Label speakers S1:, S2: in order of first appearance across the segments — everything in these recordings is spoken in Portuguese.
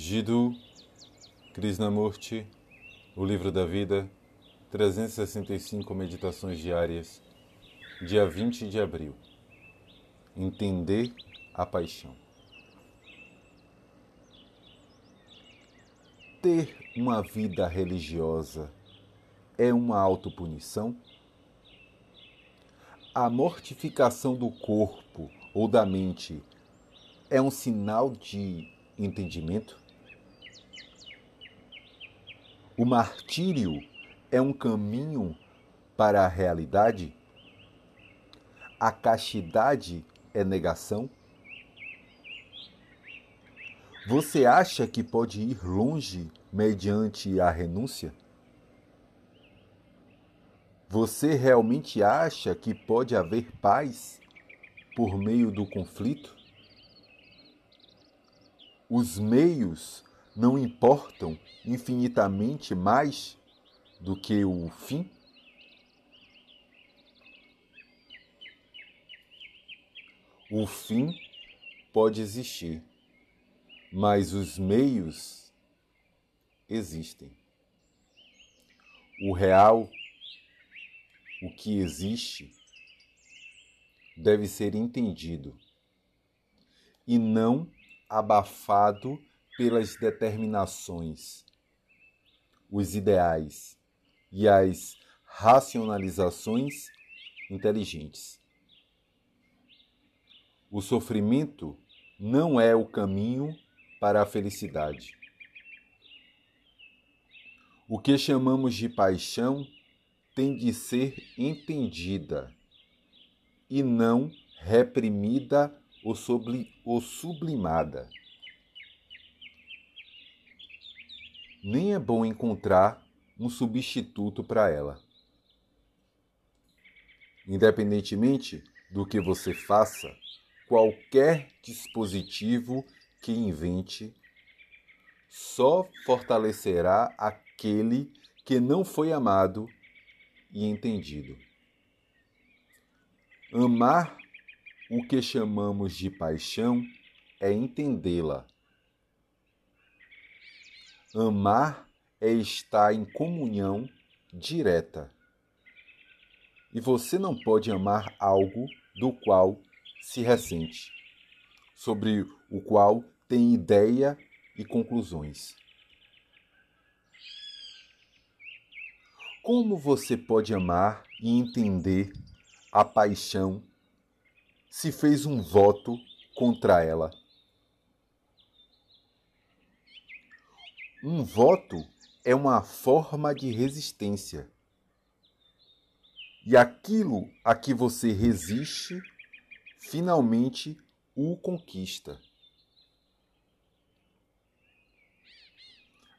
S1: Jiddu Krishnamurti, O Livro da Vida, 365 Meditações Diárias, dia 20 de abril. Entender a paixão. Ter uma vida religiosa é uma autopunição? A mortificação do corpo ou da mente é um sinal de entendimento? O martírio é um caminho para a realidade? A castidade é negação? Você acha que pode ir longe mediante a renúncia? Você realmente acha que pode haver paz por meio do conflito? Os meios não importam infinitamente mais do que o fim? O fim pode existir, mas os meios existem. O real, o que existe, deve ser entendido e não abafado pelas determinações, os ideais e as racionalizações inteligentes. O sofrimento não é o caminho para a felicidade. O que chamamos de paixão tem de ser entendida e não reprimida ou, sublimada. Nem é bom encontrar um substituto para ela. Independentemente do que você faça, qualquer dispositivo que invente só fortalecerá aquele que não foi amado e entendido. Amar o que chamamos de paixão é entendê-la Amar é estar em comunhão direta. E você não pode amar algo do qual se ressente, sobre o qual tem ideia e conclusões. Como você pode amar e entender a paixão se fez um voto contra ela? Um voto é uma forma de resistência. E aquilo a que você resiste, finalmente o conquista.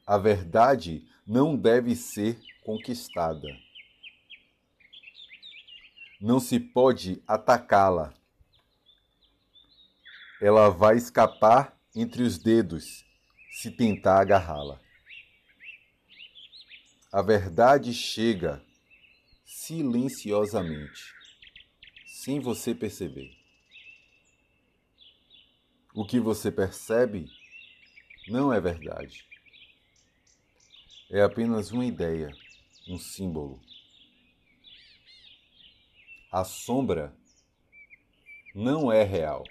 S1: A verdade não deve ser conquistada. Não se pode atacá-la. Ela vai escapar entre os dedos se tentar agarrá-la. A verdade chega silenciosamente, sem você perceber. O que você percebe não é verdade. É apenas uma ideia, um símbolo. A sombra não é real.